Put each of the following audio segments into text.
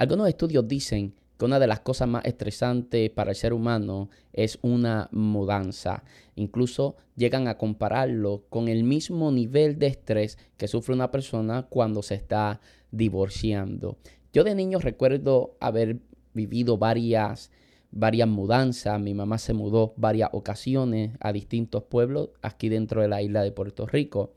Algunos estudios dicen que una de las cosas más estresantes para el ser humano es una mudanza. Incluso llegan a compararlo con el mismo nivel de estrés que sufre una persona cuando se está divorciando. Yo de niño recuerdo haber vivido varias varias mudanzas. Mi mamá se mudó varias ocasiones a distintos pueblos aquí dentro de la isla de Puerto Rico.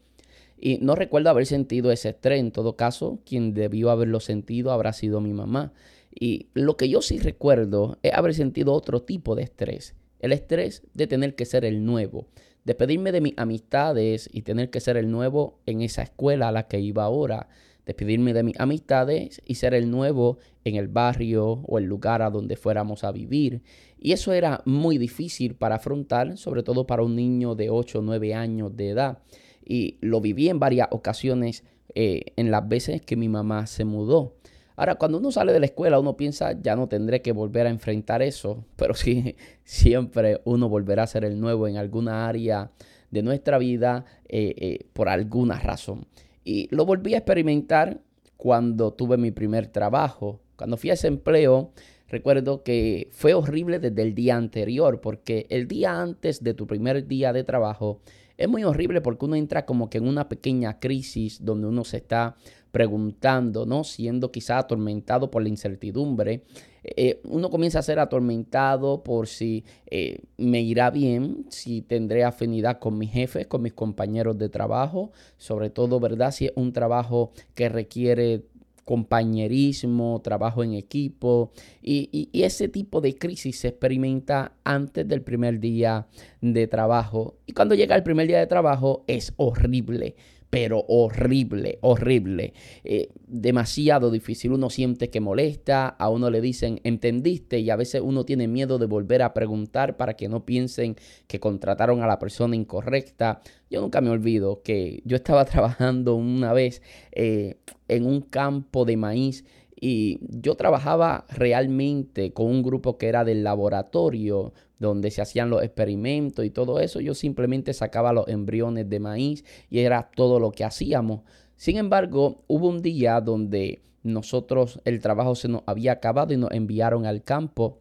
Y no recuerdo haber sentido ese estrés. En todo caso, quien debió haberlo sentido habrá sido mi mamá. Y lo que yo sí recuerdo es haber sentido otro tipo de estrés. El estrés de tener que ser el nuevo, despedirme de mis amistades y tener que ser el nuevo en esa escuela a la que iba ahora, despedirme de mis amistades y ser el nuevo en el barrio o el lugar a donde fuéramos a vivir. Y eso era muy difícil para afrontar, sobre todo para un niño de 8 o 9 años de edad. Y lo viví en varias ocasiones eh, en las veces que mi mamá se mudó. Ahora, cuando uno sale de la escuela, uno piensa, ya no tendré que volver a enfrentar eso, pero sí, siempre uno volverá a ser el nuevo en alguna área de nuestra vida eh, eh, por alguna razón. Y lo volví a experimentar cuando tuve mi primer trabajo. Cuando fui a ese empleo, recuerdo que fue horrible desde el día anterior, porque el día antes de tu primer día de trabajo es muy horrible porque uno entra como que en una pequeña crisis donde uno se está preguntando, ¿no? Siendo quizá atormentado por la incertidumbre. Eh, uno comienza a ser atormentado por si eh, me irá bien, si tendré afinidad con mis jefes, con mis compañeros de trabajo, sobre todo, ¿verdad? Si es un trabajo que requiere compañerismo, trabajo en equipo y, y, ese tipo de crisis se experimenta antes del primer día de trabajo. Y cuando llega el primer día de trabajo es horrible pero horrible, horrible, eh, demasiado difícil. Uno siente que molesta, a uno le dicen, entendiste, y a veces uno tiene miedo de volver a preguntar para que no piensen que contrataron a la persona incorrecta. Yo nunca me olvido que yo estaba trabajando una vez eh, en un campo de maíz y yo trabajaba realmente con un grupo que era del laboratorio donde se hacían los experimentos y todo eso. Yo simplemente sacaba los embriones de maíz y era todo lo que hacíamos. Sin embargo, hubo un día donde nosotros el trabajo se nos había acabado y nos enviaron al campo.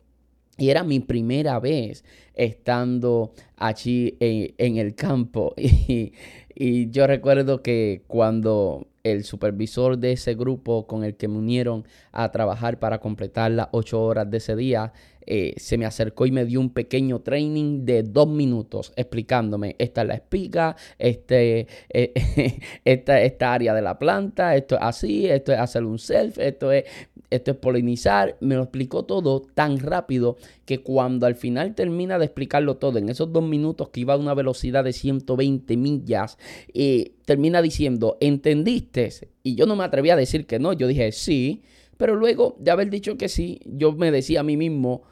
Y era mi primera vez estando allí en, el campo. Y, y yo recuerdo que cuando el supervisor de ese grupo con el que me unieron a trabajar para completar las ocho horas de ese día, eh, se me acercó y me dio un pequeño training de dos minutos explicándome, esta es la espiga, este, eh, esta, esta área de la planta, esto es así, esto es hacer un self, esto es, esto es polinizar. Me lo explicó todo tan rápido que cuando al final termina de explicarlo todo, en esos dos minutos que iba a una velocidad de 120 millas, eh, termina diciendo, ¿entendiste? Y yo no me atreví a decir que no, yo dije sí. Pero luego de haber dicho que sí, yo me decía a mí mismo,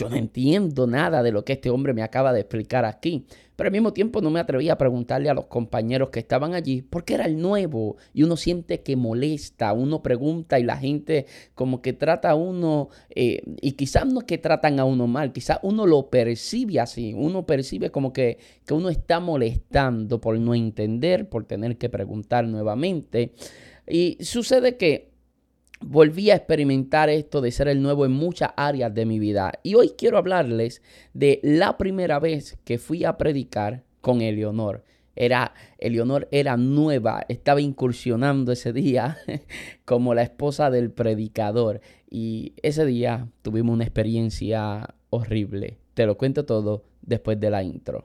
yo no entiendo nada de lo que este hombre me acaba de explicar aquí. Pero al mismo tiempo no me atreví a preguntarle a los compañeros que estaban allí porque era el nuevo y uno siente que molesta, uno pregunta y la gente como que trata a uno eh, y quizás no es que tratan a uno mal, quizás uno lo percibe así, uno percibe como que, que uno está molestando por no entender, por tener que preguntar nuevamente. Y sucede que volví a experimentar esto de ser el nuevo en muchas áreas de mi vida. Y hoy quiero hablarles de la primera vez que fui a predicar con Eleonor. Era, Eleonor era nueva, estaba incursionando ese día como la esposa del predicador. Y ese día tuvimos una experiencia horrible. Te lo cuento todo después de la intro.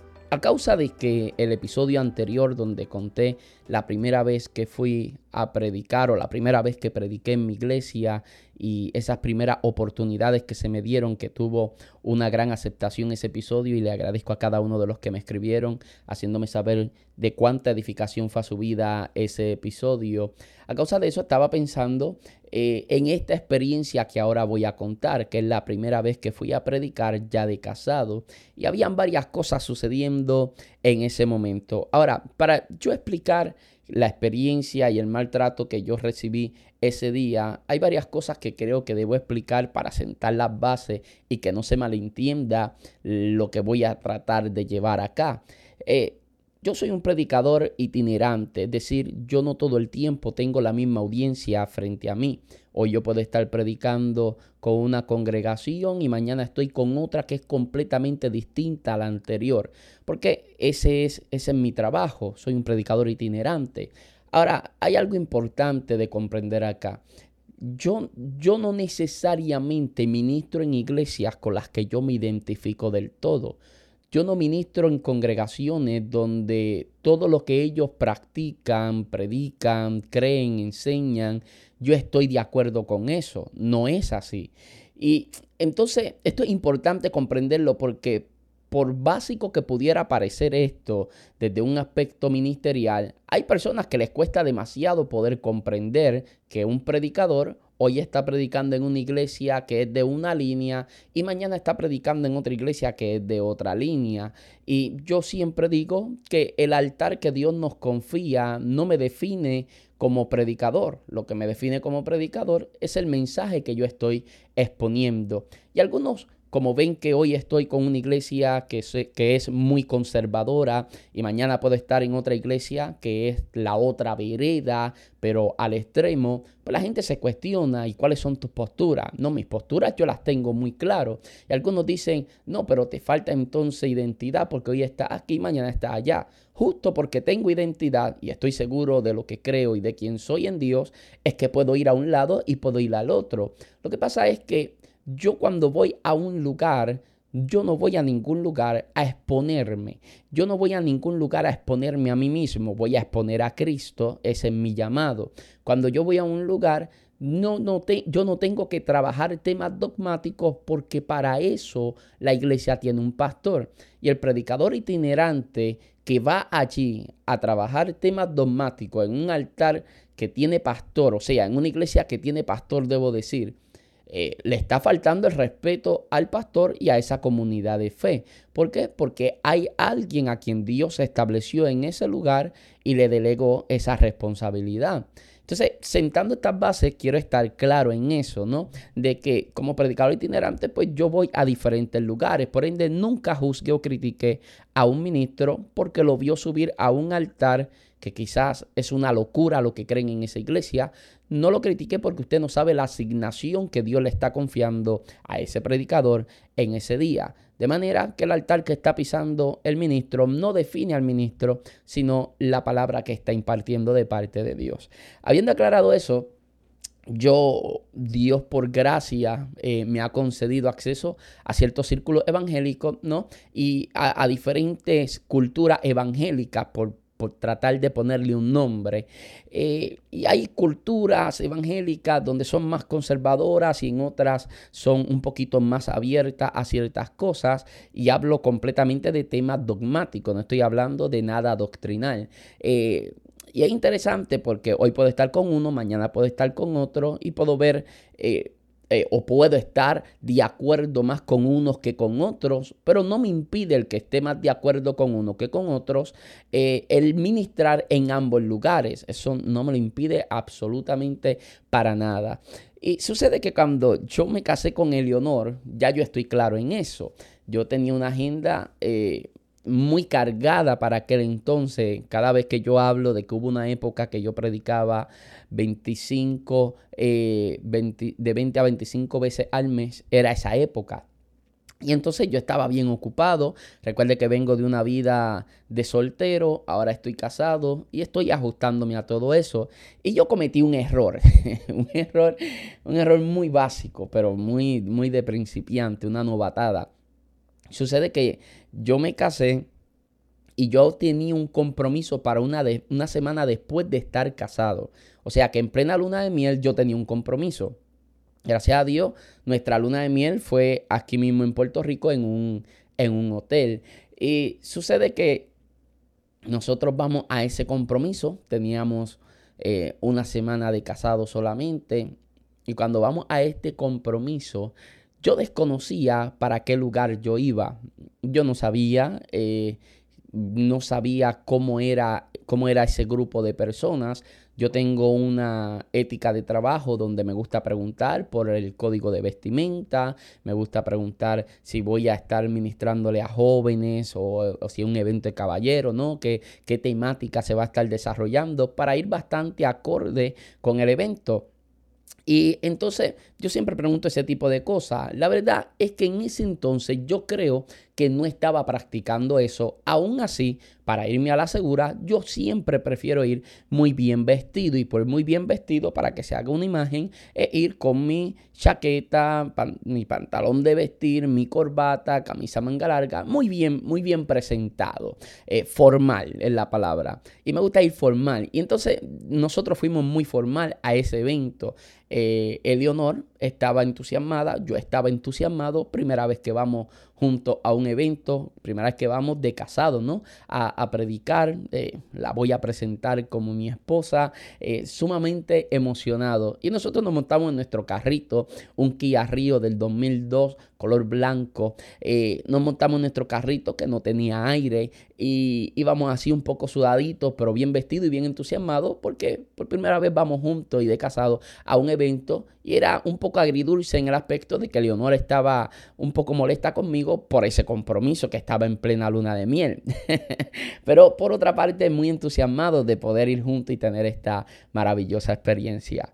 A causa de que el episodio anterior donde conté la primera vez que fui a predicar o la primera vez que prediqué en mi iglesia y esas primeras oportunidades que se me dieron, que tuvo una gran aceptación ese episodio y le agradezco a cada uno de los que me escribieron haciéndome saber de cuánta edificación fue su vida ese episodio. A causa de eso estaba pensando eh, en esta experiencia que ahora voy a contar, que es la primera vez que fui a predicar ya de casado. Y habían varias cosas sucediendo en ese momento. Ahora, para yo explicar la experiencia y el maltrato que yo recibí ese día, hay varias cosas que creo que debo explicar para sentar las bases y que no se malentienda lo que voy a tratar de llevar acá. Eh, yo soy un predicador itinerante, es decir, yo no todo el tiempo tengo la misma audiencia frente a mí. Hoy yo puedo estar predicando con una congregación y mañana estoy con otra que es completamente distinta a la anterior, porque ese es, ese es mi trabajo, soy un predicador itinerante. Ahora, hay algo importante de comprender acá. Yo, yo, no necesariamente ministro en iglesias con las que yo me identifico del todo. Yo no ministro en congregaciones donde todo lo que ellos practican, predican, creen, enseñan, yo estoy de acuerdo con eso. No es así. Y entonces esto es importante comprenderlo porque por básico que pudiera parecer esto desde un aspecto ministerial, hay personas que les cuesta demasiado poder comprender que un predicador hoy está predicando en una iglesia que es de una línea y mañana está predicando en otra iglesia que es de otra línea. Y yo siempre digo que el altar que Dios nos confía no me define como predicador. Lo que me define como predicador es el mensaje que yo estoy exponiendo. Y algunos como ven que hoy estoy con una iglesia que, que es muy conservadora y mañana puedo estar en otra iglesia que es la otra vereda, pero al extremo, pues la gente se cuestiona y cuáles son tus posturas. No, mis posturas yo las tengo muy claro. Y algunos dicen, no, pero te falta entonces identidad porque hoy está aquí, mañana está allá. Justo porque tengo identidad y estoy seguro de lo que creo y de quién soy en Dios, es que puedo ir a un lado y puedo ir al otro. Lo que pasa es que yo cuando voy a un lugar, yo no voy a ningún lugar a exponerme. Yo no voy a ningún lugar a exponerme a mí mismo. Voy a exponer a Cristo. Ese es mi llamado. Cuando yo voy a un lugar, no, no yo no tengo que trabajar temas dogmáticos porque para eso la iglesia tiene un pastor. Y el predicador itinerante que va allí a trabajar temas dogmáticos en un altar que tiene pastor, o sea, en una iglesia que tiene pastor, debo decir, eh, le está faltando el respeto al pastor y a esa comunidad de fe. ¿Por qué? Porque hay alguien a quien Dios estableció en ese lugar y le delegó esa responsabilidad. Entonces, sentando estas bases, quiero estar claro en eso, ¿no? De que como predicador itinerante, pues yo voy a diferentes lugares. Por ende, nunca juzgué o critiqué a un ministro porque lo vio subir a un altar que quizás es una locura lo que creen en esa iglesia. No lo critiqué porque usted no sabe la asignación que Dios le está confiando a ese predicador en ese día. De manera que el altar que está pisando el ministro no define al ministro, sino la palabra que está impartiendo de parte de Dios. Habiendo aclarado eso, yo, Dios por gracia, eh, me ha concedido acceso a ciertos círculos evangélicos, ¿no? Y a, a diferentes culturas evangélicas por por tratar de ponerle un nombre. Eh, y hay culturas evangélicas donde son más conservadoras y en otras son un poquito más abiertas a ciertas cosas. Y hablo completamente de temas dogmáticos, no estoy hablando de nada doctrinal. Eh, y es interesante porque hoy puedo estar con uno, mañana puedo estar con otro y puedo ver eh, eh, o puedo estar de acuerdo más con unos que con otros, pero no me impide el que esté más de acuerdo con uno que con otros eh, el ministrar en ambos lugares. Eso no me lo impide absolutamente para nada. Y sucede que cuando yo me casé con Eleonor, ya yo estoy claro en eso. Yo tenía una agenda eh, muy cargada para aquel entonces. Cada vez que yo hablo de que hubo una época que yo predicaba 25, eh, de 20 a 25 veces al mes, era esa época. Y entonces yo estaba bien ocupado. Recuerde que vengo de una vida de soltero, ahora estoy casado y estoy ajustándome a todo eso. Y yo cometí un error, un error, un error muy básico, pero muy, muy de principiante, una novatada. Sucede que yo me casé y yo tenía un compromiso para una, una semana después de estar casado. O sea que en plena luna de miel yo tenía un compromiso. Gracias a Dios, nuestra luna de miel fue aquí mismo en Puerto Rico en un, en un hotel. Y sucede que nosotros vamos a ese compromiso, teníamos eh, una semana de casado solamente. Y cuando vamos a este compromiso, yo desconocía para qué lugar yo iba. Yo no sabía, eh, no sabía cómo era, cómo era ese grupo de personas. Yo tengo una ética de trabajo donde me gusta preguntar por el código de vestimenta, me gusta preguntar si voy a estar ministrándole a jóvenes o, si es un evento de caballero, ¿no? ¿Qué, qué temática se va a estar desarrollando para ir bastante acorde con el evento. Y entonces yo siempre pregunto ese tipo de cosas. La verdad es que en ese entonces yo creo que no estaba practicando eso. Aún así, para irme a la segura, yo siempre prefiero ir muy bien vestido. Y por muy bien vestido, para que se haga una imagen, es ir con mi chaqueta, mi pantalón de vestir, mi corbata, camisa manga larga, muy bien, muy bien presentado. Eh, formal es la palabra. Y me gusta ir formal. Y entonces nosotros fuimos muy formal a ese evento. Eh, Eleonor estaba entusiasmada, yo estaba entusiasmado, primera vez que vamos junto a un evento, primera vez que vamos de casado, ¿no? A, predicar, eh, la voy a presentar como mi esposa, eh, sumamente emocionado. Y nosotros nos montamos en nuestro carrito, un Kia Rio del 2002, color blanco. Eh, nos montamos nuestro carrito que no tenía aire y íbamos así un poco sudaditos, pero bien vestidos y bien entusiasmados porque por primera vez vamos juntos y de casado a un evento y era un poco agridulce en el aspecto de que Leonora estaba un poco molesta conmigo por ese compromiso que estaba en plena luna de miel. Pero por otra parte, muy entusiasmado de poder ir juntos y tener esta maravillosa experiencia.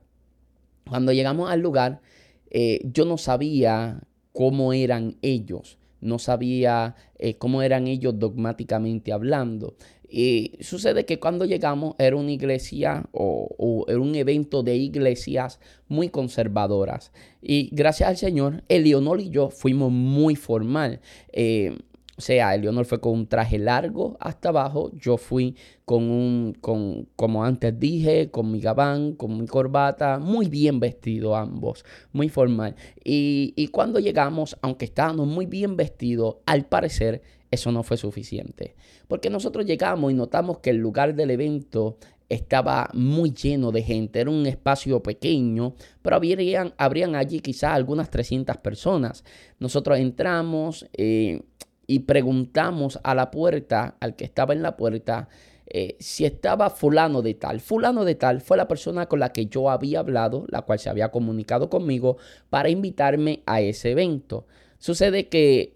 Cuando llegamos al lugar, eh, yo no sabía cómo eran ellos, no sabía eh, cómo eran ellos dogmáticamente hablando. Y sucede que cuando llegamos era una iglesia o, era un evento de iglesias muy conservadoras. Y gracias al Señor, Eleonor y yo fuimos muy formal. Eh, o sea, Eleonor fue con un traje largo hasta abajo, yo fui con un, con, como antes dije, con mi gabán, con mi corbata, muy bien vestido ambos, muy formal. Y, y cuando llegamos, aunque estábamos muy bien vestidos, al parecer eso no fue suficiente. Porque nosotros llegamos y notamos que el lugar del evento estaba muy lleno de gente, era un espacio pequeño, pero habrían, habrían allí quizás algunas 300 personas. Nosotros entramos eh, y preguntamos a la puerta, al que estaba en la puerta, eh, si estaba fulano de tal. Fulano de tal fue la persona con la que yo había hablado, la cual se había comunicado conmigo para invitarme a ese evento. Sucede que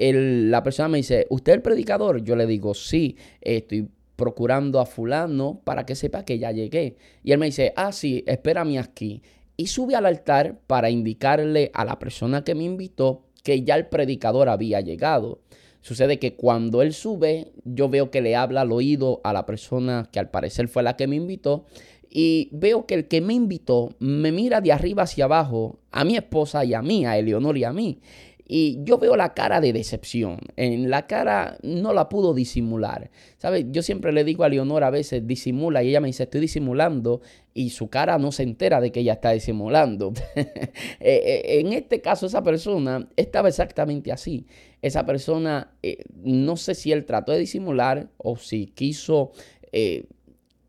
la persona me dice, ¿usted es el predicador? Yo le digo, sí, estoy procurando a fulano para que sepa que ya llegué. Y él me dice, ah, sí, espérame aquí. Y sube al altar para indicarle a la persona que me invitó que ya el predicador había llegado. Sucede que cuando él sube, yo veo que le habla al oído a la persona que al parecer fue la que me invitó. Y veo que el que me invitó me mira de arriba hacia abajo a mi esposa y a mí, a Eleonor y a mí. Y yo veo la cara de decepción. En la cara no la pudo disimular. ¿Sabes? Yo siempre le digo a Leonor a veces, disimula. Y ella me dice, estoy disimulando. Y su cara no se entera de que ella está disimulando. Eh, eh, en este caso, esa persona estaba exactamente así. Esa persona, eh, no sé si él trató de disimular o si quiso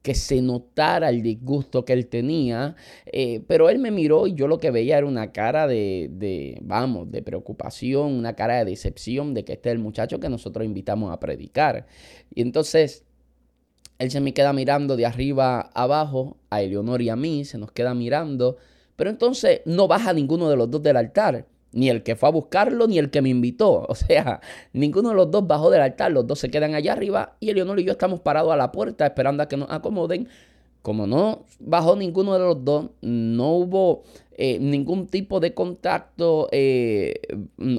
que se notara el disgusto que él tenía, eh, pero él me miró y yo lo que veía era una cara de, de, vamos, de preocupación, una cara de decepción de que este es el muchacho que nosotros invitamos a predicar. Y entonces él se me queda mirando de arriba abajo, a Eleonor y a mí, se nos queda mirando, pero entonces no baja ninguno de los dos del altar. Ni el que fue a buscarlo, ni el que me invitó. O sea, ninguno de los dos bajó del altar. Los dos se quedan allá arriba y Eleonor y yo estamos parados a la puerta esperando a que nos acomoden. Como no bajó ninguno de los dos, no hubo eh, ningún tipo de contacto, eh,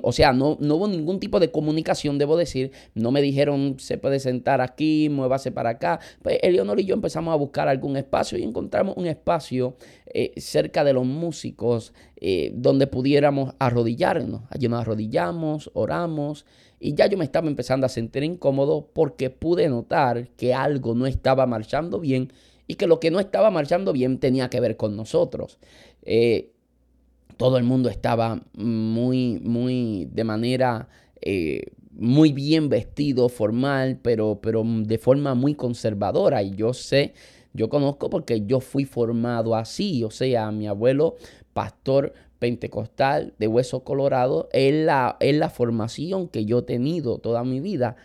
o sea, no, no, hubo ningún tipo de comunicación, debo decir. No me dijeron se puede sentar aquí, muévase para acá. Pues Eleonor y yo empezamos a buscar algún espacio y encontramos un espacio eh, cerca de los músicos donde pudiéramos arrodillarnos. Allí nos arrodillamos, oramos y ya yo me estaba empezando a sentir incómodo porque pude notar que algo no estaba marchando bien y que lo que no estaba marchando bien tenía que ver con nosotros. Eh, todo el mundo estaba muy, muy de manera eh, muy bien vestido, formal, pero, pero de forma muy conservadora. Y yo sé Yo conozco porque yo fui formado así, o sea, mi abuelo, pastor pentecostal de Hueso Colorado, es la, es la formación que yo he tenido toda mi vida.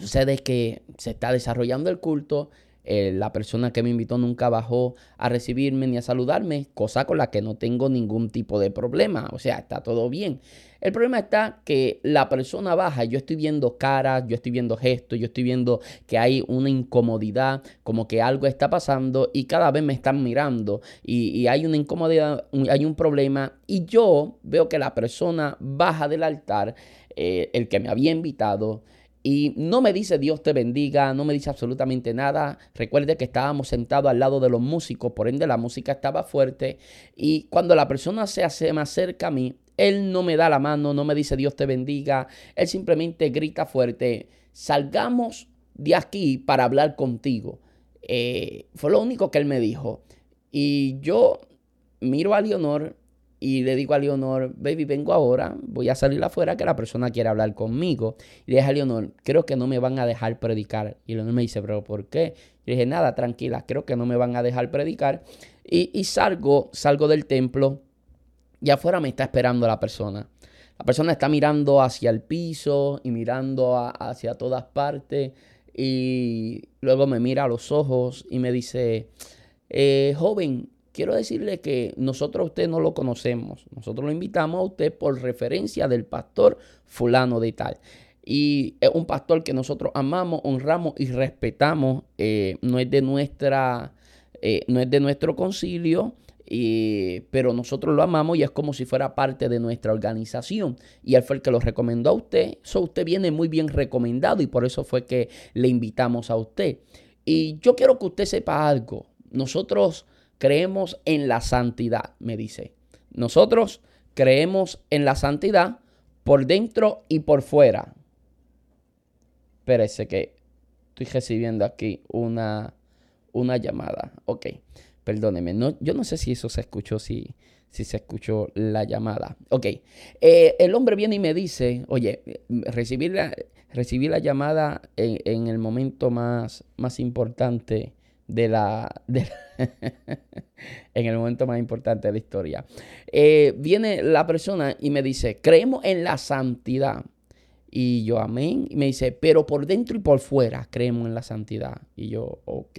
Sucede que se está desarrollando el culto, eh, la persona que me invitó nunca bajó a recibirme ni a saludarme, cosa con la que no tengo ningún tipo de problema, o sea, está todo bien. El problema está que la persona baja, yo estoy viendo caras, yo estoy viendo gestos, yo estoy viendo que hay una incomodidad, como que algo está pasando y cada vez me están mirando y, hay una incomodidad, hay un problema y yo veo que la persona baja del altar, eh, el que me había invitado, y no me dice Dios te bendiga, no me dice absolutamente nada. Recuerde que estábamos sentados al lado de los músicos, por ende la música estaba fuerte. Y cuando la persona se, hace, más cerca a mí, él no me da la mano, no me dice Dios te bendiga. Él simplemente grita fuerte, salgamos de aquí para hablar contigo. Eh, fue lo único que él me dijo. Y yo miro a Leonor y le digo a Leonor, baby, vengo ahora, voy a salir afuera que la persona quiere hablar conmigo. Y le dije a Leonor, creo que no me van a dejar predicar. Y Leonor me dice, pero ¿por qué? Y le dije, nada, tranquila, creo que no me van a dejar predicar. Y, salgo, salgo del templo y afuera me está esperando la persona. La persona está mirando hacia el piso y mirando hacia todas partes. Y luego me mira a los ojos y me dice, eh, joven, quiero decirle que nosotros a usted no lo conocemos. Nosotros lo invitamos a usted por referencia del pastor fulano de tal. Y es un pastor que nosotros amamos, honramos y respetamos. Eh, no es de nuestra, eh, no es de nuestro concilio. pero nosotros lo amamos y es como si fuera parte de nuestra organización. Y él fue el que lo recomendó a usted. So, usted viene muy bien recomendado y por eso fue que le invitamos a usted. Y yo quiero que usted sepa algo. Nosotros creemos en la santidad, me dice. Nosotros creemos en la santidad por dentro y por fuera. Espérese que estoy recibiendo aquí una, una llamada. Ok, perdóneme. No, yo no sé si eso se escuchó, si, si se escuchó la llamada. Ok, eh, el hombre viene y me dice, oye, recibí la, la llamada en, en el momento más, más importante de la, en el momento más importante de la historia. Eh, viene la persona y me dice, creemos en la santidad. Y yo, amén. Y me dice, pero por dentro y por fuera creemos en la santidad. Y yo, ok.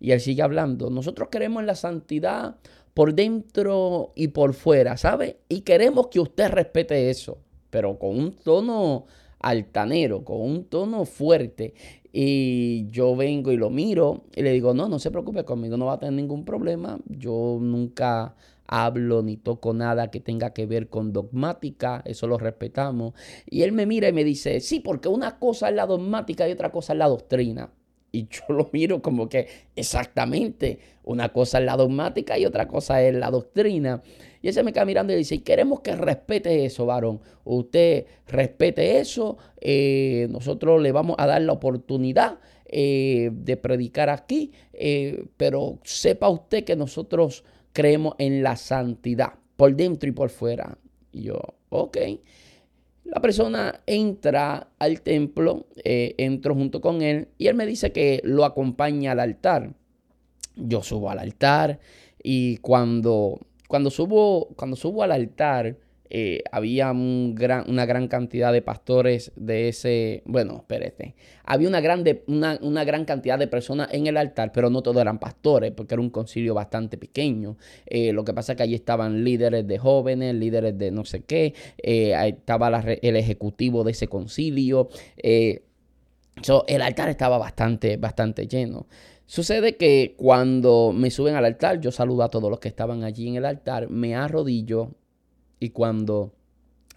Y él sigue hablando, nosotros creemos en la santidad por dentro y por fuera, ¿sabe? Y queremos que usted respete eso, pero con un tono altanero, con un tono fuerte. Y yo vengo y lo miro y le digo, no, no se preocupe conmigo, no va a tener ningún problema. Yo nunca hablo ni toco nada que tenga que ver con dogmática, eso lo respetamos. Y él me mira y me dice, sí, porque una cosa es la dogmática y otra cosa es la doctrina. Y yo lo miro como que exactamente, una cosa es la dogmática y otra cosa es la doctrina. Y él se me queda mirando y dice, queremos que respete eso, varón. Usted respete eso, eh, nosotros le vamos a dar la oportunidad eh, de predicar aquí, eh, pero sepa usted que nosotros creemos en la santidad, por dentro y por fuera. Y yo, ok. La persona entra al templo, entro junto con él y él me dice que lo acompaña al altar. Yo subo al altar y cuando cuando subo, cuando subo al altar, eh, había un gran, una gran cantidad de pastores de ese, bueno, espérate, había una, grande, una, una, gran cantidad de personas en el altar, pero no todos eran pastores, porque era un concilio bastante pequeño. Eh, lo que pasa es que allí estaban líderes de jóvenes, líderes de no sé qué, eh, estaba el ejecutivo de ese concilio. el altar estaba bastante, bastante lleno. Sucede que cuando me suben al altar, yo saludo a todos los que estaban allí en el altar, me arrodillo y cuando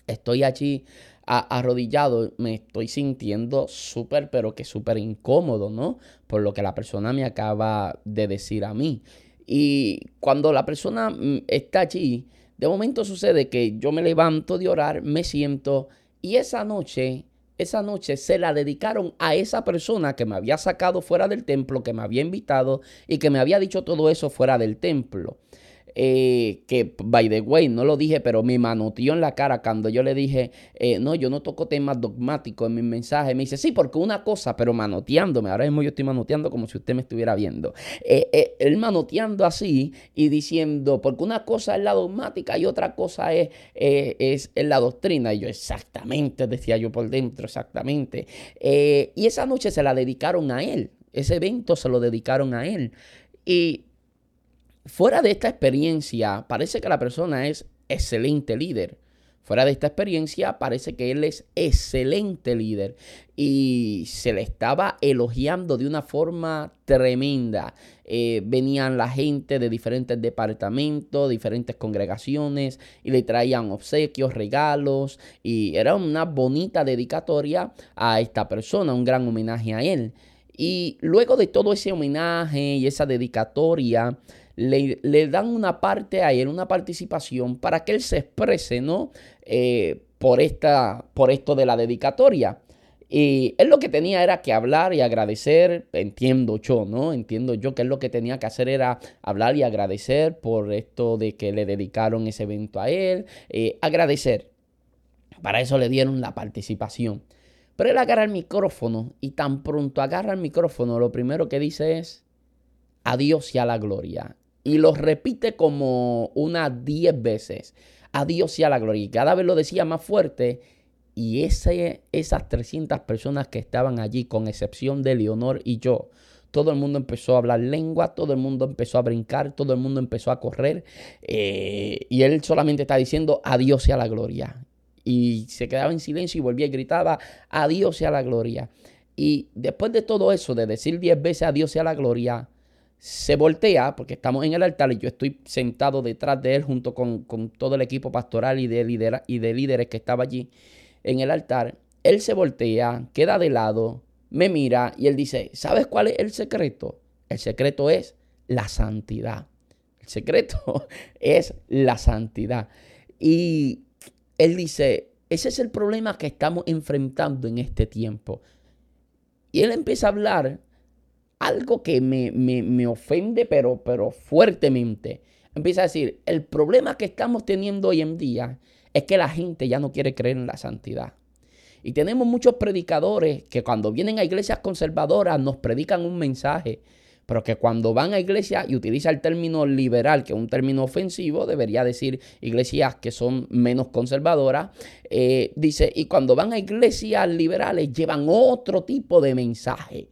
estoy allí arrodillado me estoy sintiendo súper, pero que súper incómodo, ¿no? Por lo que la persona me acaba de decir a mí. Y cuando la persona mm, está allí, de momento sucede que yo me levanto de orar, me siento y esa noche esa noche se la dedicaron a esa persona que me había sacado fuera del templo, que me había invitado y que me había dicho todo eso fuera del templo. Eh, que, by the way, no lo dije, pero me manoteó en la cara cuando yo le dije, eh, no, yo no toco temas dogmáticos en mis mensajes. Me dice, sí, porque una cosa, pero manoteándome. Ahora mismo yo estoy manoteando como si usted me estuviera viendo. Eh, él manoteando así y diciendo, porque una cosa es la dogmática y otra cosa es, es, la doctrina. Y yo, exactamente, decía yo por dentro, exactamente. y esa noche se la dedicaron a él. Ese evento se lo dedicaron a él. Y fuera de esta experiencia, parece que la persona es excelente líder. Fuera de esta experiencia, parece que él es excelente líder y se le estaba elogiando de una forma tremenda. Eh, venían la gente de diferentes departamentos, diferentes congregaciones y le traían obsequios, regalos y era una bonita dedicatoria a esta persona, un gran homenaje a él. Y luego de todo ese homenaje y esa dedicatoria, le, dan una parte a él, una participación para que él se exprese, ¿no? Eh, por, esta, por esto de la dedicatoria. Y él lo que tenía era que hablar y agradecer, entiendo yo, ¿no? Entiendo yo que él lo que tenía que hacer era hablar y agradecer por esto de que le dedicaron ese evento a él, eh, agradecer. Para eso le dieron la participación. Pero él agarra el micrófono y tan pronto agarra el micrófono, lo primero que dice es, adiós y a la gloria. Y lo repite como unas 10 veces, adiós y a la gloria. Y cada vez lo decía más fuerte. Y ese, esas 300 personas que estaban allí, con excepción de Leonor y yo, todo el mundo empezó a hablar lengua, todo el mundo empezó a brincar, todo el mundo empezó a correr. Eh, y él solamente está diciendo adiós y a la gloria y se quedaba en silencio y volvía y gritaba, a Dios sea la gloria. Y después de todo eso, de decir diez veces a Dios sea la gloria, se voltea, porque estamos en el altar y yo estoy sentado detrás de él junto con, todo el equipo pastoral y de, y de líderes que estaba allí en el altar. Él se voltea, queda de lado, me mira y él dice, ¿sabes cuál es el secreto? El secreto es la santidad. El secreto es la santidad. Y él dice, ese es el problema que estamos enfrentando en este tiempo. Y él empieza a hablar algo que me, ofende, pero, pero fuertemente. Empieza a decir, el problema que estamos teniendo hoy en día es que la gente ya no quiere creer en la santidad. Y tenemos muchos predicadores que cuando vienen a iglesias conservadoras nos predican un mensaje pero que cuando van a iglesia y utiliza el término liberal, que es un término ofensivo, debería decir iglesias que son menos conservadoras, eh, dice, y cuando van a iglesias liberales llevan otro tipo de mensaje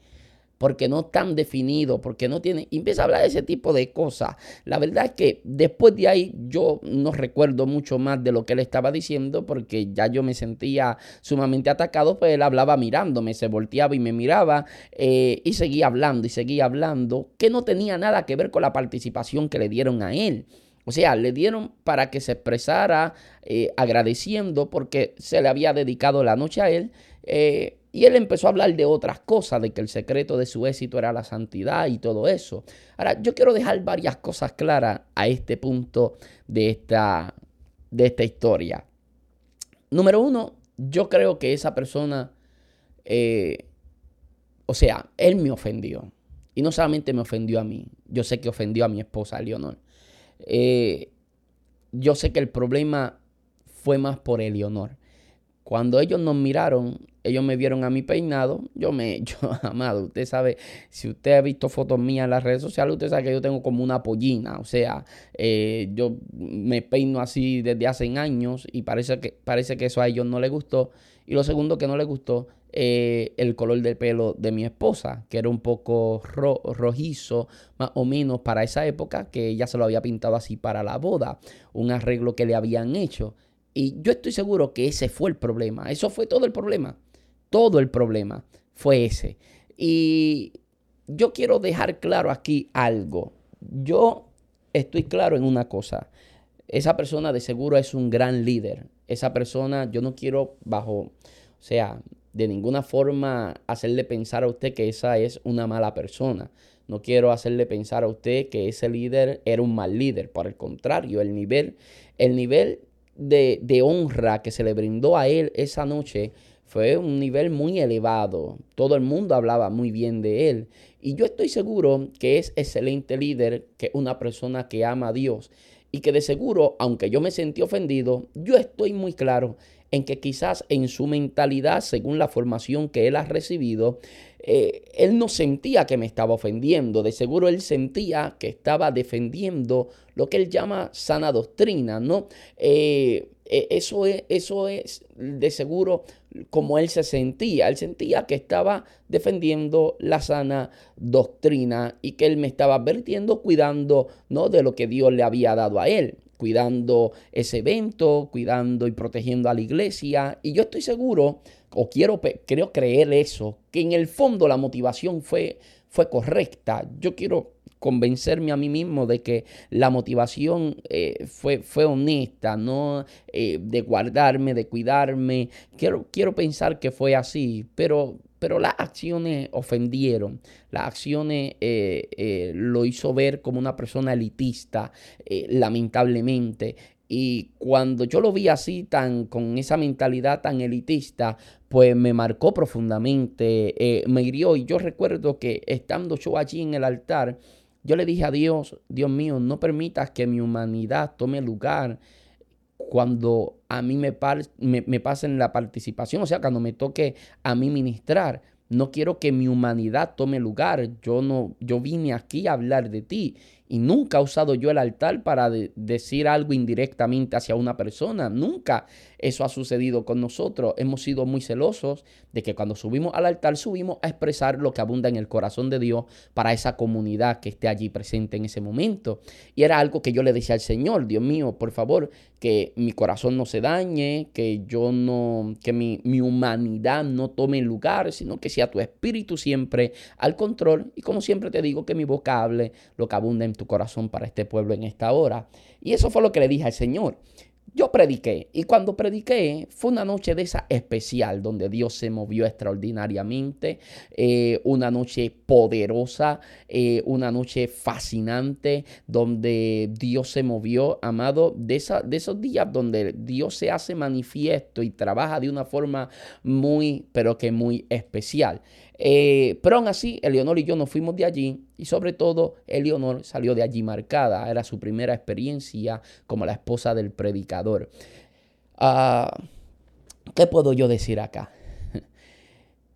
porque no están definidos, porque no tienen... Empieza a hablar de ese tipo de cosas. La verdad es que después de ahí yo no recuerdo mucho más de lo que él estaba diciendo, porque ya yo me sentía sumamente atacado, pues él hablaba mirándome, se volteaba y me miraba, eh, y seguía hablando y seguía hablando, que no tenía nada que ver con la participación que le dieron a él. O sea, le dieron para que se expresara eh, agradeciendo porque se le había dedicado la noche a él. Eh, y él empezó a hablar de otras cosas, de que el secreto de su éxito era la santidad y todo eso. Ahora, yo quiero dejar varias cosas claras a este punto de esta, de esta historia. Número uno, yo creo que esa persona, eh, o sea, él me ofendió. Y no solamente me ofendió a mí, yo sé que ofendió a mi esposa, Leonor. Eh, yo sé que el problema fue más por Eleonor. Cuando ellos nos miraron, ellos me vieron a mi peinado, yo me, yo, amado, usted sabe, si usted ha visto fotos mías en las redes sociales, usted sabe que yo tengo como una pollina, o sea, eh, yo me peino así desde hace años y parece que, parece que eso a ellos no les gustó. Y lo segundo que no les gustó, eh, el color del pelo de mi esposa, que era un poco rojizo, más o menos para esa época, que ella se lo había pintado así para la boda, un arreglo que le habían hecho. Y yo estoy seguro que ese fue el problema. Eso fue todo el problema. Todo el problema fue ese. Y yo quiero dejar claro aquí algo. Yo estoy claro en una cosa. Esa persona de seguro es un gran líder. Esa persona, yo no quiero bajo, o sea, de ninguna forma hacerle pensar a usted que esa es una mala persona. No quiero hacerle pensar a usted que ese líder era un mal líder. Por el contrario, el nivel, el nivel de, honra que se le brindó a él esa noche fue un nivel muy elevado. Todo el mundo hablaba muy bien de él. Y yo estoy seguro que es excelente líder, que una persona que ama a Dios. Y que de seguro, aunque yo me sentí ofendido, yo estoy muy claro en que quizás en su mentalidad, según la formación que él ha recibido, eh, él no sentía que me estaba ofendiendo, de seguro él sentía que estaba defendiendo lo que él llama sana doctrina, ¿no? Eh, eh, eso, es, eso es de seguro como él se sentía. Él sentía que estaba defendiendo la sana doctrina y que él me estaba advirtiendo, cuidando ¿no? de lo que Dios le había dado a él cuidando ese evento, cuidando y protegiendo a la iglesia. Y yo estoy seguro, o quiero, creo creer eso, que en el fondo la motivación fue, fue correcta. Yo quiero convencerme a mí mismo de que la motivación eh, fue, fue honesta, no eh, de guardarme, de cuidarme. Quiero, quiero pensar que fue así, pero pero las acciones ofendieron, las acciones eh, lo hizo ver como una persona elitista, lamentablemente. Y cuando yo lo vi así, tan, con esa mentalidad tan elitista, pues me marcó profundamente, me hirió. Y yo recuerdo que estando yo allí en el altar, yo le dije a Dios, Dios mío, no permitas que mi humanidad tome lugar cuando a mí me, me, me pasen la participación, o sea, cuando me toque a mí ministrar. No quiero que mi humanidad tome lugar. Yo no, yo vine aquí a hablar de ti y nunca he usado yo el altar para decir algo indirectamente hacia una persona. Nunca eso ha sucedido con nosotros. Hemos sido muy celosos de que cuando subimos al altar subimos a expresar lo que abunda en el corazón de Dios para esa comunidad que esté allí presente en ese momento. Y era algo que yo le decía al Señor, Dios mío, por favor, que mi corazón no se dañe, que yo no, que mi, mi humanidad no tome lugar, sino que sea tu espíritu siempre al control. Y como siempre te digo, que mi boca hable lo que abunda en tu corazón para este pueblo en esta hora. Y eso fue lo que le dije al Señor. Yo prediqué y cuando prediqué fue una noche de esa especial donde Dios se movió extraordinariamente, eh, una noche poderosa, eh, una noche fascinante donde Dios se movió, amado, de, esa, de esos días donde Dios se hace manifiesto y trabaja de una forma muy, pero que muy especial. Eh, pero aún así, Eleonor y yo nos fuimos de allí y sobre todo, Eleonor salió de allí marcada. Era su primera experiencia como la esposa del predicador. Ah, ¿Qué puedo yo decir acá?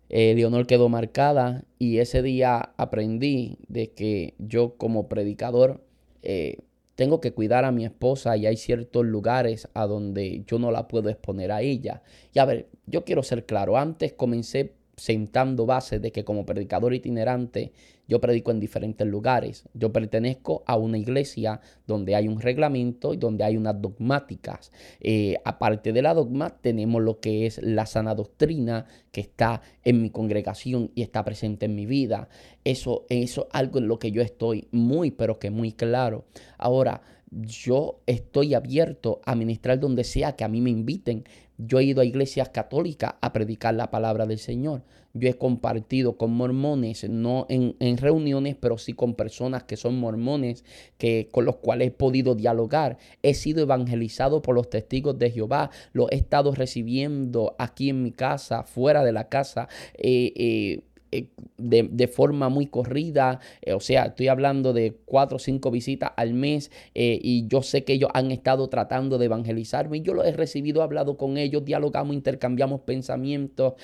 Eleonor quedó marcada y ese día aprendí de que yo como predicador eh, tengo que cuidar a mi esposa y hay ciertos lugares a donde yo no la puedo exponer a ella. Y a ver, yo quiero ser claro, antes comencé sentando bases de que como predicador itinerante yo predico en diferentes lugares. Yo pertenezco a una iglesia donde hay un reglamento y donde hay unas dogmáticas. Eh, aparte de la dogma, tenemos lo que es la sana doctrina que está en mi congregación y está presente en mi vida. Eso, eso es algo en lo que yo estoy muy, pero que muy claro. Ahora, yo estoy abierto a ministrar donde sea que a mí me inviten. Yo he ido a iglesias católicas a predicar la palabra del Señor. Yo he compartido con mormones, no en, reuniones, pero sí con personas que son mormones, que, con los cuales he podido dialogar. He sido evangelizado por los testigos de Jehová. Lo he estado recibiendo aquí en mi casa, fuera de la casa. Eh, eh, eh, de, forma muy corrida, eh, o sea, estoy hablando de cuatro o cinco visitas al mes eh, y yo sé que ellos han estado tratando de evangelizarme y yo lo he recibido, he hablado con ellos, dialogamos, intercambiamos pensamientos,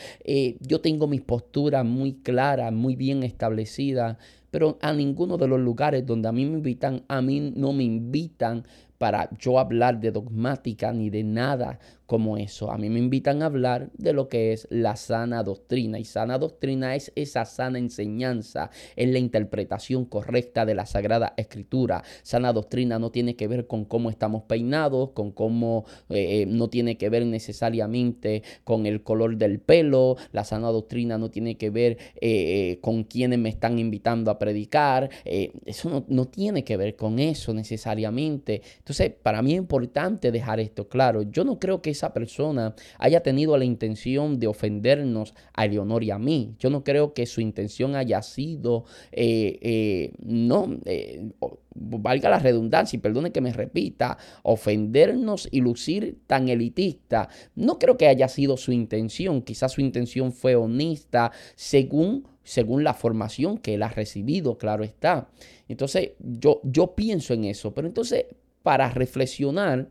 yo tengo mis posturas muy claras, muy bien establecidas, pero a ninguno de los lugares donde a mí me invitan, a mí no me invitan para yo hablar de dogmática ni de nada como eso. A mí me invitan a hablar de lo que es la sana doctrina. Y sana doctrina es esa sana enseñanza, es la interpretación correcta de la Sagrada Escritura. Sana doctrina no tiene que ver con cómo estamos peinados, con cómo eh, eh, no tiene que ver necesariamente con el color del pelo. La sana doctrina no tiene que ver eh, con quienes me están invitando a predicar. eso no, no tiene que ver con eso necesariamente. Entonces, para mí es importante dejar esto claro. Yo no creo que esa persona haya tenido la intención de ofendernos a Leonor y a mí. Yo no creo que su intención haya sido, eh, eh, no, eh, valga la redundancia y perdone que me repita, ofendernos y lucir tan elitista. No creo que haya sido su intención. Quizás su intención fue honesta según según la formación que él ha recibido, claro está. Entonces, yo, yo pienso en eso, pero entonces, para reflexionar,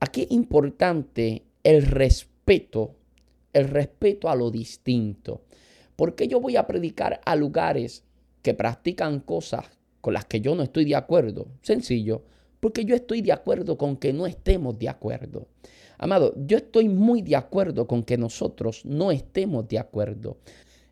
aquí es importante el respeto, el respeto a lo distinto. porque yo voy a predicar a lugares que practican cosas con las que yo no estoy de acuerdo? Sencillo, porque yo estoy de acuerdo con que no estemos de acuerdo. Amado, yo estoy muy de acuerdo con que nosotros no estemos de acuerdo.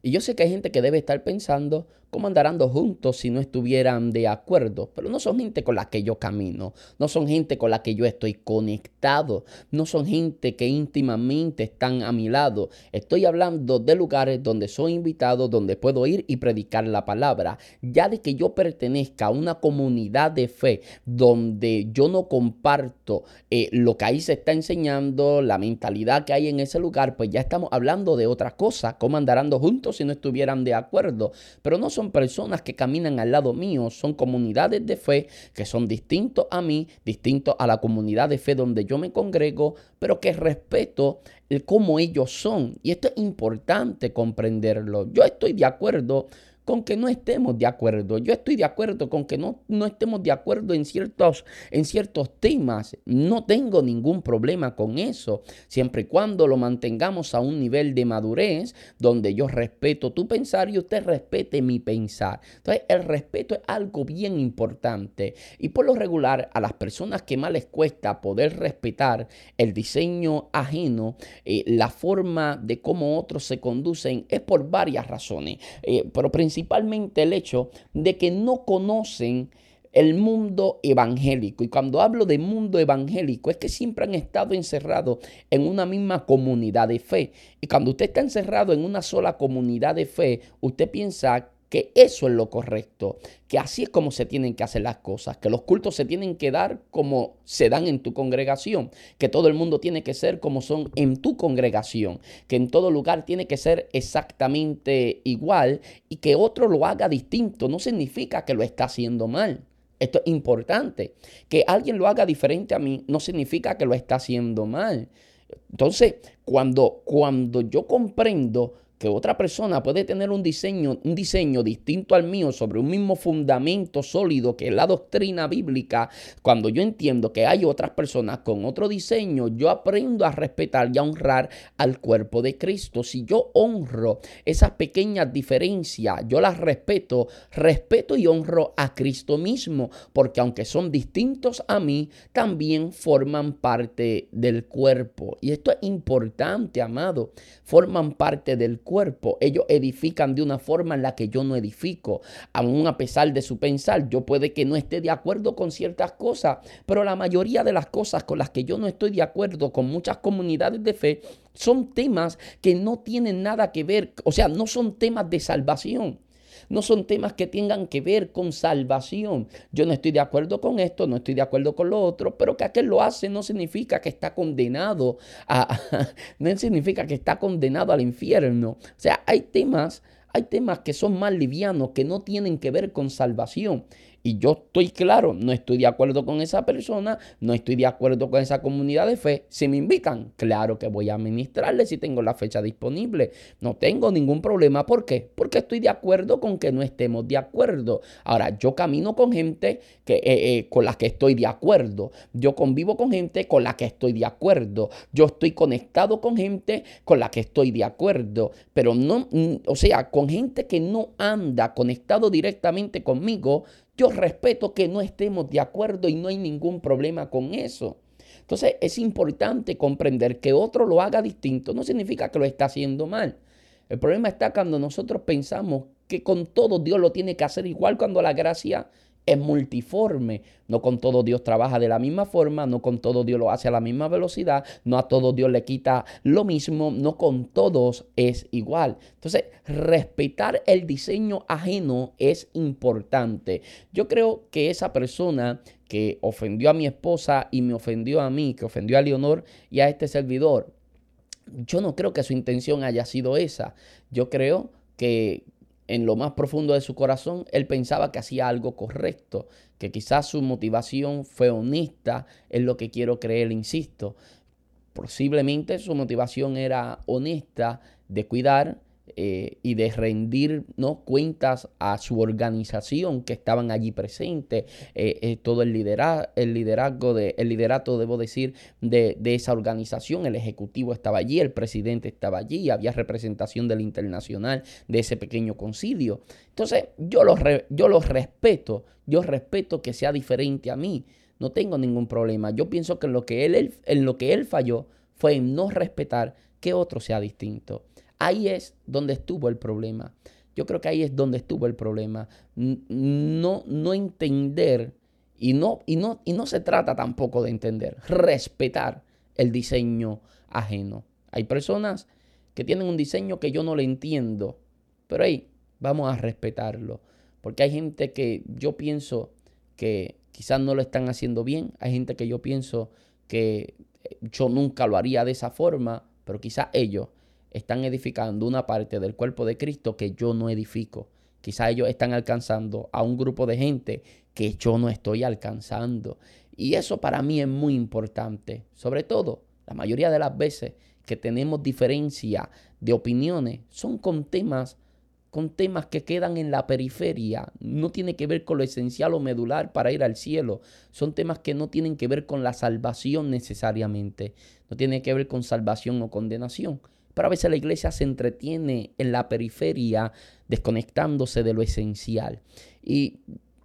Y yo sé que hay gente que debe estar pensando, ¿Cómo andarán juntos si no estuvieran de acuerdo? Pero no son gente con la que yo camino, no son gente con la que yo estoy conectado, no son gente que íntimamente están a mi lado. Estoy hablando de lugares donde soy invitado, donde puedo ir y predicar la palabra. Ya de que yo pertenezca a una comunidad de fe donde yo no comparto eh, lo que ahí se está enseñando, la mentalidad que hay en ese lugar, pues ya estamos hablando de otra cosa. ¿Cómo andarán juntos si no estuvieran de acuerdo? Pero no son personas que caminan al lado mío, son comunidades de fe que son distintos a mí, distintos a la comunidad de fe donde yo me congrego, pero que respeto el cómo ellos son. Y esto es importante comprenderlo. Yo estoy de acuerdo con que no estemos de acuerdo. Yo estoy de acuerdo con que no, no estemos de acuerdo en ciertos, en ciertos temas. No tengo ningún problema con eso, siempre y cuando lo mantengamos a un nivel de madurez donde yo respeto tu pensar y usted respete mi pensar. Entonces, el respeto es algo bien importante. Y por lo regular, a las personas que más les cuesta poder respetar el diseño ajeno, eh, la forma de cómo otros se conducen, es por varias razones. Eh, pero principalmente principalmente el hecho de que no conocen el mundo evangélico. Y cuando hablo de mundo evangélico es que siempre han estado encerrados en una misma comunidad de fe. Y cuando usted está encerrado en una sola comunidad de fe, usted piensa que eso es lo correcto, que así es como se tienen que hacer las cosas, que los cultos se tienen que dar como se dan en tu congregación, que todo el mundo tiene que ser como son en tu congregación, que en todo lugar tiene que ser exactamente igual y que otro lo haga distinto no significa que lo está haciendo mal. Esto es importante. Que alguien lo haga diferente a mí no significa que lo está haciendo mal. Entonces, cuando, cuando yo comprendo que otra persona puede tener un diseño, un diseño distinto al mío sobre un mismo fundamento sólido que es la doctrina bíblica, cuando yo entiendo que hay otras personas con otro diseño, yo aprendo a respetar y a honrar al cuerpo de Cristo. Si yo honro esas pequeñas diferencias, yo las respeto, respeto y honro a Cristo mismo, porque aunque son distintos a mí, también forman parte del cuerpo. Y esto es importante, amado, forman parte del. Ellos edifican de una forma en la que yo no edifico. Aún a pesar de su pensar, yo puede que no esté de acuerdo con ciertas cosas, pero la mayoría de las cosas con las que yo no estoy de acuerdo con muchas comunidades de fe son temas que no tienen nada que ver, o sea, no son temas de salvación. No son temas que tengan que ver con salvación. Yo no estoy de acuerdo con esto, no estoy de acuerdo con lo otro, pero que aquel lo hace no significa que está condenado a, no significa que está condenado al infierno. O sea, hay temas, hay temas que son más livianos, que no tienen que ver con salvación y yo estoy claro, no estoy de acuerdo con esa persona, no estoy de acuerdo con esa comunidad de fe, si me invitan, claro que voy a administrarle si tengo la fecha disponible. No tengo ningún problema. ¿Por qué? Porque estoy de acuerdo con que no estemos de acuerdo. Ahora, yo camino con gente que, eh, eh, con la que estoy de acuerdo. Yo convivo con gente con la que estoy de acuerdo. Yo estoy conectado con gente con la que estoy de acuerdo. Pero no, mm, o sea, con gente que no anda conectado directamente conmigo, yo respeto que no estemos de acuerdo y no hay ningún problema con eso. Entonces es importante comprender que otro lo haga distinto no significa que lo está haciendo mal. El problema está cuando nosotros pensamos que con todo Dios lo tiene que hacer igual cuando la gracia es multiforme. No con todo Dios trabaja de la misma forma, no con todo Dios lo hace a la misma velocidad, no a todo Dios le quita lo mismo, no con todos es igual. Entonces, respetar el diseño ajeno es importante. Yo creo que esa persona que ofendió a mi esposa y me ofendió a mí, que ofendió a Leonor y a este servidor. Yo no creo que su intención haya sido esa. Yo creo que en lo más profundo de su corazón él pensaba que hacía algo correcto, que quizás su motivación fue honesta, es lo que quiero creer, insisto. Posiblemente su motivación era honesta de cuidar eh, y de rendir ¿no? cuentas a su organización que estaban allí presentes, eh, eh, todo el, liderazgo, el liderazgo, de, el liderato, debo decir, de, esa organización, el ejecutivo estaba allí, el presidente estaba allí, había representación del internacional de ese pequeño concilio. Entonces, yo los, yo los respeto, yo respeto que sea diferente a mí, no tengo ningún problema. Yo pienso que lo que él, en lo que él falló fue en no respetar que otro sea distinto. Ahí es donde estuvo el problema. Yo creo que ahí es donde estuvo el problema. No, no entender y no, y, no, y no se trata tampoco de entender, respetar el diseño ajeno. Hay personas que tienen un diseño que yo no le entiendo, pero ahí vamos a respetarlo. Porque hay gente que yo pienso que quizás no lo están haciendo bien, hay gente que yo pienso que yo nunca lo haría de esa forma, pero quizás ellos están edificando una parte del cuerpo de Cristo que yo no edifico. Quizá ellos están alcanzando a un grupo de gente que yo no estoy alcanzando. Y eso para mí es muy importante. Sobre todo, la mayoría de las veces que tenemos diferencia de opiniones son con temas con temas que quedan en la periferia, no tiene que ver con lo esencial o medular para ir al cielo, son temas que no tienen que ver con la salvación necesariamente, no tienen que ver con salvación o condenación, pero a veces la iglesia se entretiene en la periferia desconectándose de lo esencial. Y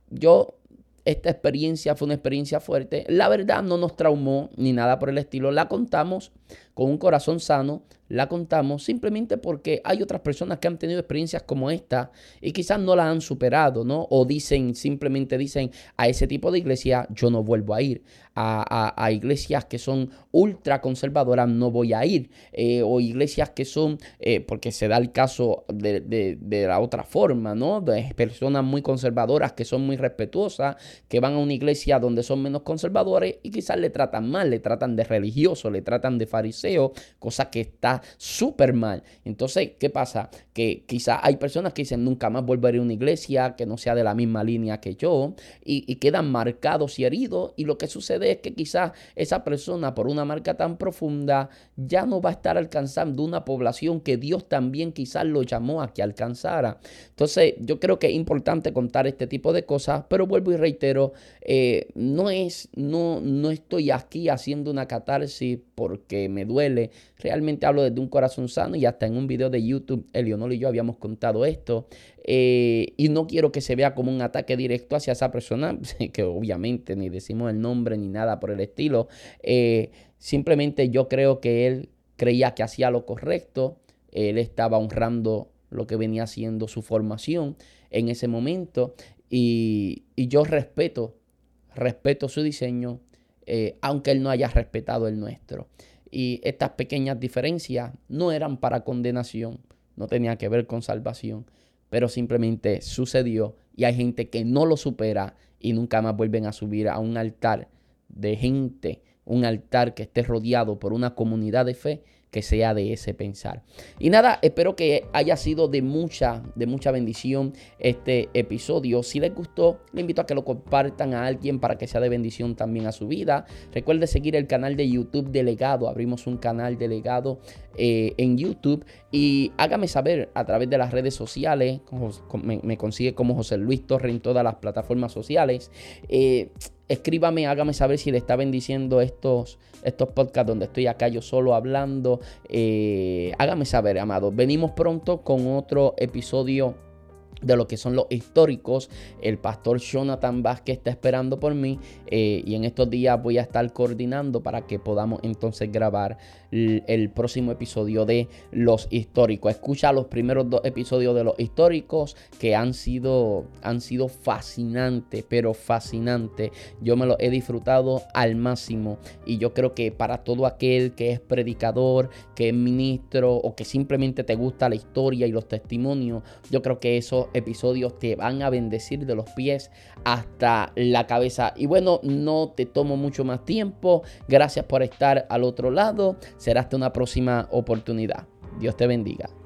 yo, esta experiencia fue una experiencia fuerte. La verdad no nos traumó ni nada por el estilo. La contamos con un corazón sano, la contamos simplemente porque hay otras personas que han tenido experiencias como esta y quizás no la han superado, ¿no? O dicen, simplemente dicen, a ese tipo de iglesia yo no vuelvo a ir. A, iglesias que son ultra conservadoras no voy a ir. Eh, o iglesias que son, eh, porque se da el caso de, de, la otra forma, ¿no? De personas muy conservadoras que son muy respetuosas, que van a una iglesia donde son menos conservadores y quizás le tratan mal, le tratan de religioso, le tratan de fariseo, cosa que está súper mal. Entonces, ¿qué pasa? Que quizá hay personas que dicen, nunca más volveré a una iglesia que no sea de la misma línea que yo, y, quedan marcados y heridos, y lo que sucede es que quizás esa persona, por una marca tan profunda, ya no va a estar alcanzando una población que Dios también quizás lo llamó a que alcanzara. Entonces, yo creo que es importante contar este tipo de cosas, pero vuelvo y reitero, eh, no es, no, no estoy aquí haciendo una catarsis porque me duele, realmente hablo desde un corazón sano y hasta en un video de YouTube, Elionol y yo habíamos contado esto. Eh, y no quiero que se vea como un ataque directo hacia esa persona, que obviamente ni decimos el nombre ni nada por el estilo. Eh, simplemente yo creo que él creía que hacía lo correcto, él estaba honrando lo que venía haciendo su formación en ese momento y, yo respeto, respeto su diseño, eh, aunque él no haya respetado el nuestro. Y estas pequeñas diferencias no eran para condenación, no tenía que ver con salvación, pero simplemente sucedió y hay gente que no lo supera y nunca más vuelven a subir a un altar de gente, un altar que esté rodeado por una comunidad de fe que sea de ese pensar. Y nada, espero que haya sido de mucha, de mucha bendición este episodio. Si les gustó, le invito a que lo compartan a alguien para que sea de bendición también a su vida. Recuerde seguir el canal de YouTube Delegado. Abrimos un canal delegado eh, en YouTube y hágame saber a través de las redes sociales. me, consigue como José Luis Torre en todas las plataformas sociales. Eh, escríbame, hágame saber si le está bendiciendo estos, estos podcasts donde estoy acá yo solo hablando. Eh, hágame saber, amado. Venimos pronto con otro episodio de lo que son los históricos. El pastor Jonathan Vázquez está esperando por mí eh, y en estos días voy a estar coordinando para que podamos entonces grabar el, próximo episodio de los históricos. Escucha los primeros dos episodios de los históricos que han sido, han sido fascinantes, pero fascinantes. Yo me los he disfrutado al máximo y yo creo que para todo aquel que es predicador, que es ministro o que simplemente te gusta la historia y los testimonios, yo creo que eso episodios te van a bendecir de los pies hasta la cabeza. Y bueno, no te tomo mucho más tiempo. Gracias por estar al otro lado. Será hasta una próxima oportunidad. Dios te bendiga.